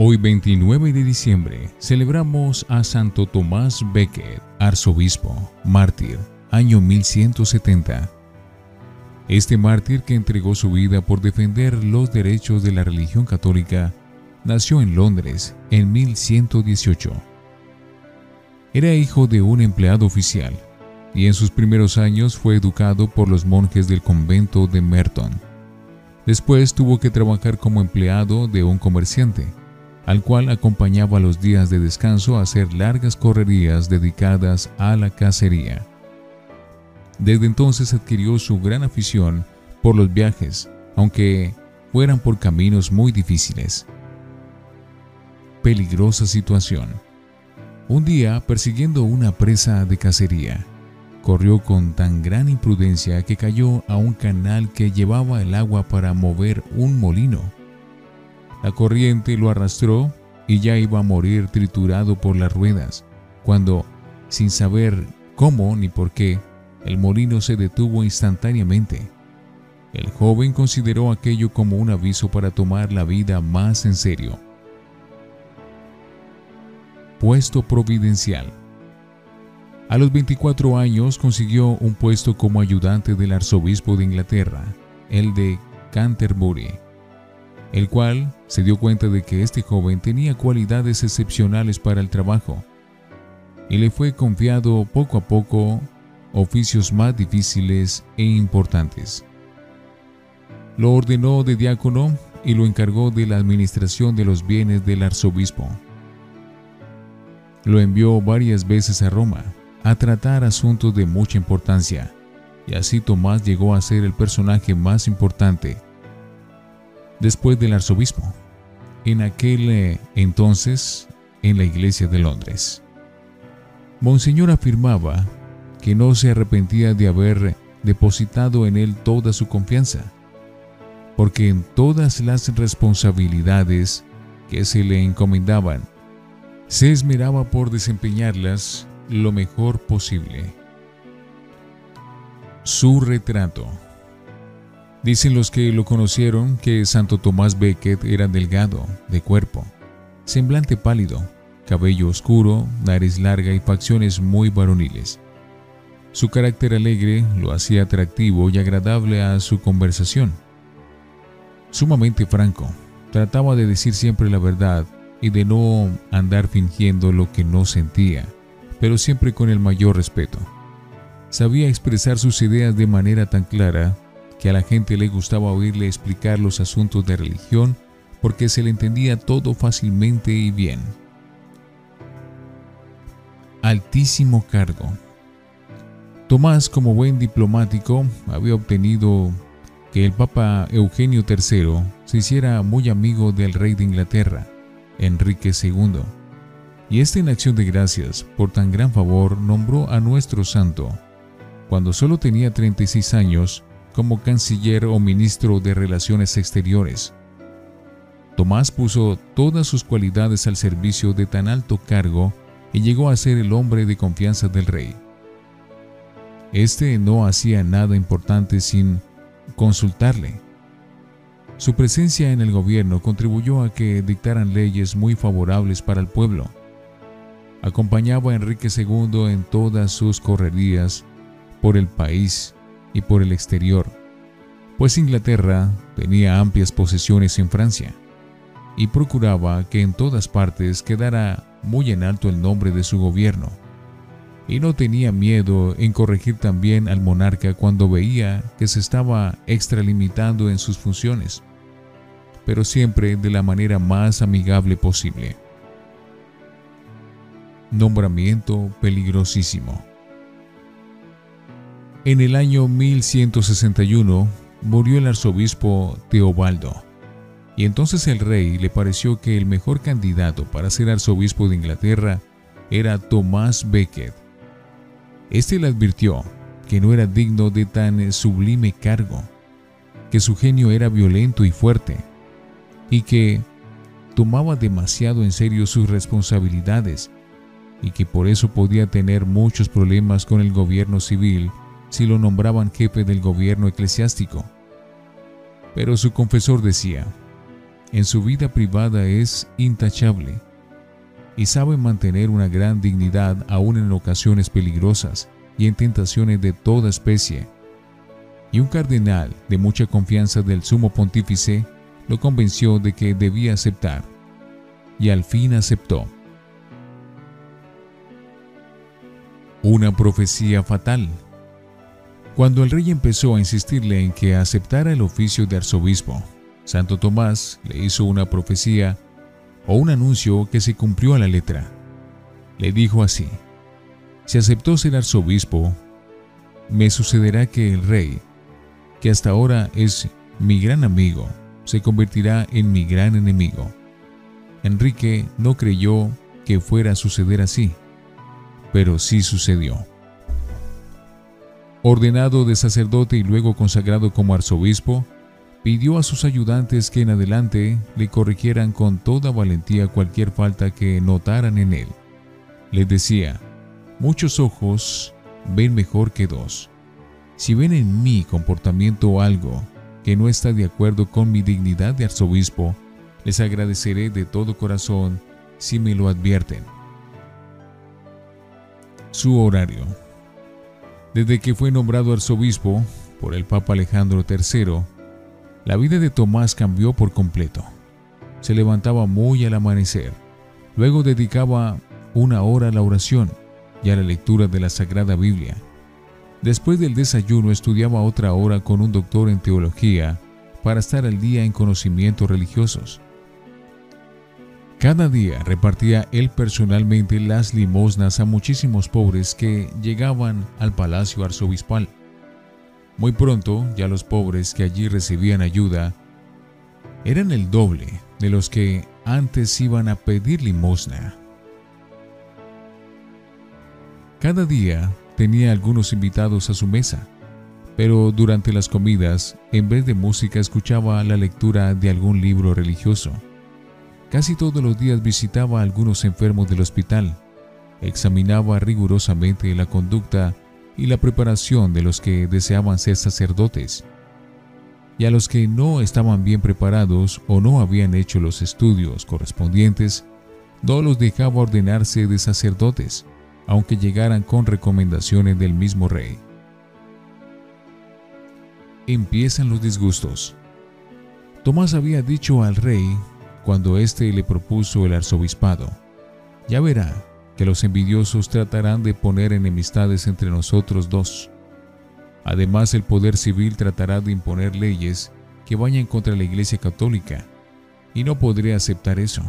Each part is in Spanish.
Hoy 29 de diciembre celebramos a Santo Tomás Becket, arzobispo, mártir, año 1170. Este mártir que entregó su vida por defender los derechos de la religión católica, nació en Londres en 1118. Era hijo de un empleado oficial y en sus primeros años fue educado por los monjes del convento de Merton. Después tuvo que trabajar como empleado de un comerciante al cual acompañaba los días de descanso a hacer largas correrías dedicadas a la cacería. Desde entonces adquirió su gran afición por los viajes, aunque fueran por caminos muy difíciles. Peligrosa situación. Un día, persiguiendo una presa de cacería, corrió con tan gran imprudencia que cayó a un canal que llevaba el agua para mover un molino la corriente lo arrastró y ya iba a morir triturado por las ruedas, cuando, sin saber cómo ni por qué, el molino se detuvo instantáneamente. El joven consideró aquello como un aviso para tomar la vida más en serio. Puesto providencial. A los 24 años consiguió un puesto como ayudante del arzobispo de Inglaterra, el de Canterbury el cual se dio cuenta de que este joven tenía cualidades excepcionales para el trabajo y le fue confiado poco a poco oficios más difíciles e importantes. Lo ordenó de diácono y lo encargó de la administración de los bienes del arzobispo. Lo envió varias veces a Roma a tratar asuntos de mucha importancia, y así Tomás llegó a ser el personaje más importante después del arzobispo, en aquel eh, entonces en la iglesia de Londres. Monseñor afirmaba que no se arrepentía de haber depositado en él toda su confianza, porque en todas las responsabilidades que se le encomendaban, se esmeraba por desempeñarlas lo mejor posible. Su retrato. Dicen los que lo conocieron que Santo Tomás Becket era delgado, de cuerpo, semblante pálido, cabello oscuro, nariz larga y facciones muy varoniles. Su carácter alegre lo hacía atractivo y agradable a su conversación. Sumamente franco, trataba de decir siempre la verdad y de no andar fingiendo lo que no sentía, pero siempre con el mayor respeto. Sabía expresar sus ideas de manera tan clara que a la gente le gustaba oírle explicar los asuntos de religión porque se le entendía todo fácilmente y bien. Altísimo cargo. Tomás, como buen diplomático, había obtenido que el Papa Eugenio III se hiciera muy amigo del rey de Inglaterra, Enrique II, y este en acción de gracias por tan gran favor nombró a nuestro santo, cuando solo tenía 36 años, como canciller o ministro de Relaciones Exteriores. Tomás puso todas sus cualidades al servicio de tan alto cargo y llegó a ser el hombre de confianza del rey. Este no hacía nada importante sin consultarle. Su presencia en el gobierno contribuyó a que dictaran leyes muy favorables para el pueblo. Acompañaba a Enrique II en todas sus correrías por el país y por el exterior, pues Inglaterra tenía amplias posesiones en Francia y procuraba que en todas partes quedara muy en alto el nombre de su gobierno, y no tenía miedo en corregir también al monarca cuando veía que se estaba extralimitando en sus funciones, pero siempre de la manera más amigable posible. Nombramiento peligrosísimo. En el año 1161 murió el arzobispo Teobaldo, y entonces el rey le pareció que el mejor candidato para ser arzobispo de Inglaterra era Tomás Becket. Este le advirtió que no era digno de tan sublime cargo, que su genio era violento y fuerte, y que tomaba demasiado en serio sus responsabilidades, y que por eso podía tener muchos problemas con el gobierno civil si lo nombraban jefe del gobierno eclesiástico. Pero su confesor decía, en su vida privada es intachable y sabe mantener una gran dignidad aún en ocasiones peligrosas y en tentaciones de toda especie. Y un cardenal de mucha confianza del sumo pontífice lo convenció de que debía aceptar, y al fin aceptó. Una profecía fatal. Cuando el rey empezó a insistirle en que aceptara el oficio de arzobispo, Santo Tomás le hizo una profecía o un anuncio que se cumplió a la letra. Le dijo así, si aceptó ser arzobispo, me sucederá que el rey, que hasta ahora es mi gran amigo, se convertirá en mi gran enemigo. Enrique no creyó que fuera a suceder así, pero sí sucedió. Ordenado de sacerdote y luego consagrado como arzobispo, pidió a sus ayudantes que en adelante le corrigieran con toda valentía cualquier falta que notaran en él. Les decía, muchos ojos ven mejor que dos. Si ven en mí comportamiento algo que no está de acuerdo con mi dignidad de arzobispo, les agradeceré de todo corazón si me lo advierten. Su horario. Desde que fue nombrado arzobispo por el Papa Alejandro III, la vida de Tomás cambió por completo. Se levantaba muy al amanecer, luego dedicaba una hora a la oración y a la lectura de la Sagrada Biblia. Después del desayuno estudiaba otra hora con un doctor en teología para estar al día en conocimientos religiosos. Cada día repartía él personalmente las limosnas a muchísimos pobres que llegaban al palacio arzobispal. Muy pronto ya los pobres que allí recibían ayuda eran el doble de los que antes iban a pedir limosna. Cada día tenía algunos invitados a su mesa, pero durante las comidas, en vez de música, escuchaba la lectura de algún libro religioso. Casi todos los días visitaba a algunos enfermos del hospital, examinaba rigurosamente la conducta y la preparación de los que deseaban ser sacerdotes. Y a los que no estaban bien preparados o no habían hecho los estudios correspondientes, no los dejaba ordenarse de sacerdotes, aunque llegaran con recomendaciones del mismo rey. Empiezan los disgustos. Tomás había dicho al rey, cuando éste le propuso el arzobispado, ya verá, que los envidiosos tratarán de poner enemistades entre nosotros dos. Además, el poder civil tratará de imponer leyes que vayan contra la Iglesia Católica, y no podré aceptar eso.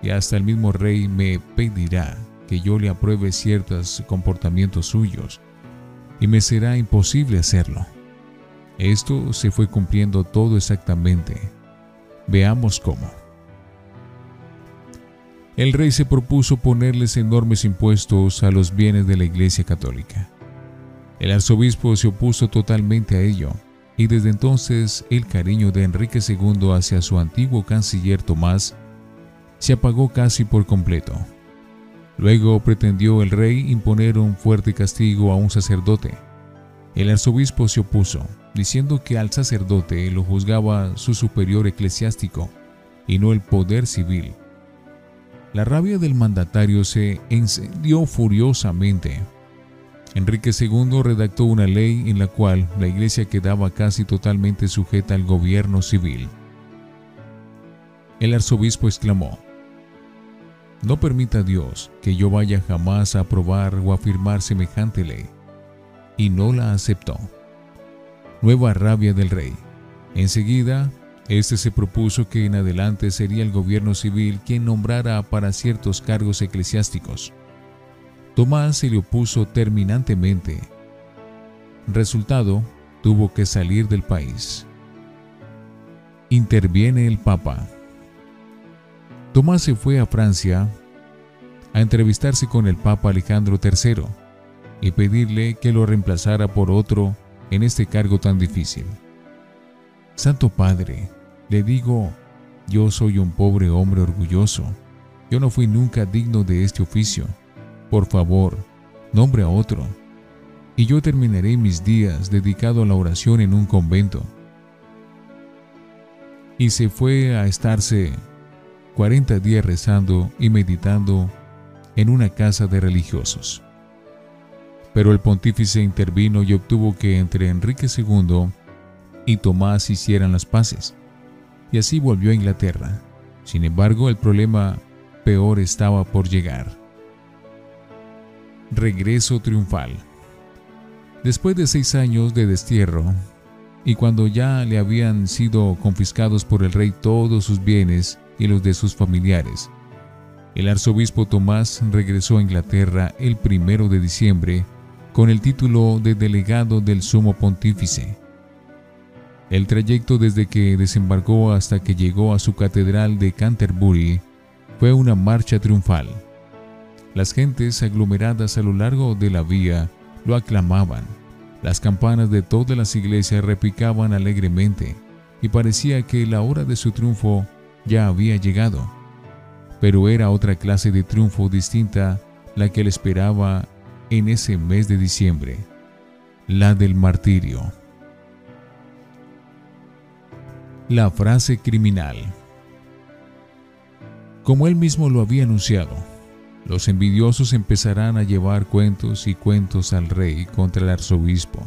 Y hasta el mismo rey me pedirá que yo le apruebe ciertos comportamientos suyos, y me será imposible hacerlo. Esto se fue cumpliendo todo exactamente. Veamos cómo el rey se propuso ponerles enormes impuestos a los bienes de la Iglesia Católica. El arzobispo se opuso totalmente a ello, y desde entonces el cariño de Enrique II hacia su antiguo canciller Tomás se apagó casi por completo. Luego pretendió el rey imponer un fuerte castigo a un sacerdote. El arzobispo se opuso, diciendo que al sacerdote lo juzgaba su superior eclesiástico y no el poder civil la rabia del mandatario se encendió furiosamente. Enrique II redactó una ley en la cual la iglesia quedaba casi totalmente sujeta al gobierno civil. El arzobispo exclamó, No permita Dios que yo vaya jamás a aprobar o afirmar semejante ley. Y no la aceptó. Nueva rabia del rey. Enseguida este se propuso que en adelante sería el gobierno civil quien nombrara para ciertos cargos eclesiásticos. Tomás se le opuso terminantemente. Resultado, tuvo que salir del país. Interviene el Papa. Tomás se fue a Francia a entrevistarse con el Papa Alejandro III y pedirle que lo reemplazara por otro en este cargo tan difícil. Santo Padre, le digo, yo soy un pobre hombre orgulloso. Yo no fui nunca digno de este oficio. Por favor, nombre a otro. Y yo terminaré mis días dedicado a la oración en un convento. y se fue a estarse 40 días rezando y meditando en una casa de religiosos. Pero el pontífice intervino y obtuvo que entre Enrique II y Tomás hicieran las paces, y así volvió a Inglaterra. Sin embargo, el problema peor estaba por llegar. Regreso triunfal. Después de seis años de destierro, y cuando ya le habían sido confiscados por el rey todos sus bienes y los de sus familiares, el arzobispo Tomás regresó a Inglaterra el primero de diciembre con el título de delegado del sumo pontífice. El trayecto desde que desembarcó hasta que llegó a su catedral de Canterbury fue una marcha triunfal. Las gentes aglomeradas a lo largo de la vía lo aclamaban. Las campanas de todas las iglesias repicaban alegremente y parecía que la hora de su triunfo ya había llegado. Pero era otra clase de triunfo distinta la que le esperaba en ese mes de diciembre, la del martirio. La frase criminal. Como él mismo lo había anunciado, los envidiosos empezarán a llevar cuentos y cuentos al rey contra el arzobispo,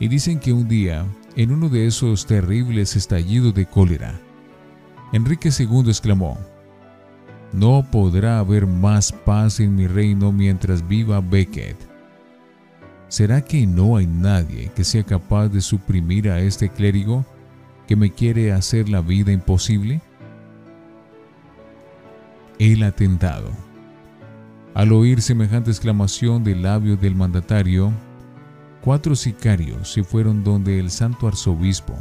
y dicen que un día, en uno de esos terribles estallidos de cólera, Enrique II exclamó, No podrá haber más paz en mi reino mientras viva Becket. ¿Será que no hay nadie que sea capaz de suprimir a este clérigo que me quiere hacer la vida imposible? el atentado. Al oír semejante exclamación del labio del mandatario, cuatro sicarios se fueron donde el santo arzobispo,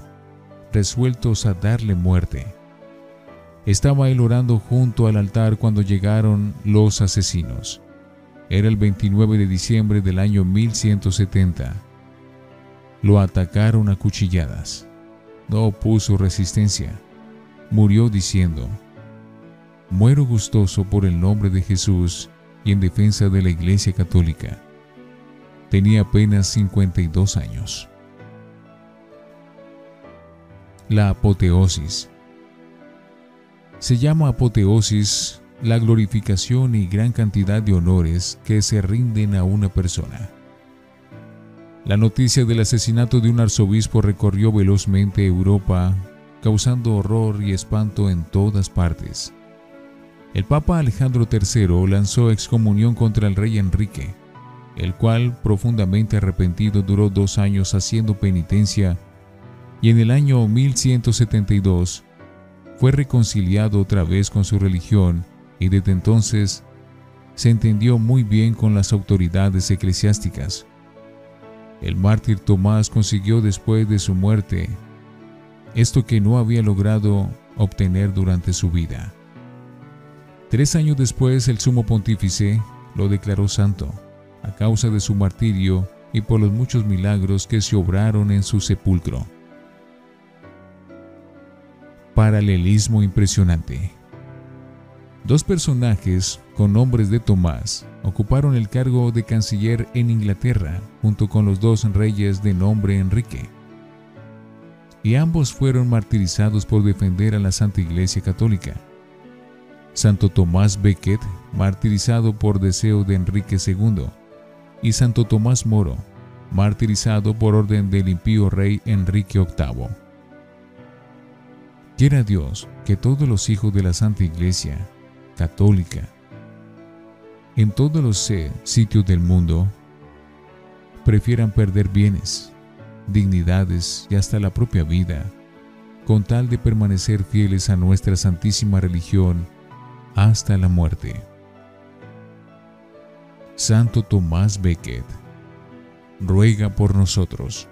resueltos a darle muerte. Estaba él orando junto al altar cuando llegaron los asesinos. Era el 29 de diciembre del año 1170. Lo atacaron a cuchilladas. No opuso resistencia. Murió diciendo, Muero gustoso por el nombre de Jesús y en defensa de la Iglesia Católica. Tenía apenas 52 años. La apoteosis. Se llama apoteosis la glorificación y gran cantidad de honores que se rinden a una persona. La noticia del asesinato de un arzobispo recorrió velozmente Europa, causando horror y espanto en todas partes. El Papa Alejandro III lanzó excomunión contra el rey Enrique, el cual, profundamente arrepentido, duró dos años haciendo penitencia y en el año 1172 fue reconciliado otra vez con su religión y desde entonces se entendió muy bien con las autoridades eclesiásticas. El mártir Tomás consiguió después de su muerte esto que no había logrado obtener durante su vida. Tres años después el sumo pontífice lo declaró santo, a causa de su martirio y por los muchos milagros que se obraron en su sepulcro. Paralelismo impresionante. Dos personajes con nombres de Tomás ocuparon el cargo de canciller en Inglaterra junto con los dos reyes de nombre Enrique. Y ambos fueron martirizados por defender a la Santa Iglesia Católica. Santo Tomás Becket, martirizado por deseo de Enrique II, y Santo Tomás Moro, martirizado por orden del impío rey Enrique VIII. Quiera Dios que todos los hijos de la Santa Iglesia Católica, en todos los sitios del mundo, prefieran perder bienes, dignidades y hasta la propia vida, con tal de permanecer fieles a nuestra santísima religión hasta la muerte. Santo Tomás Becket, ruega por nosotros.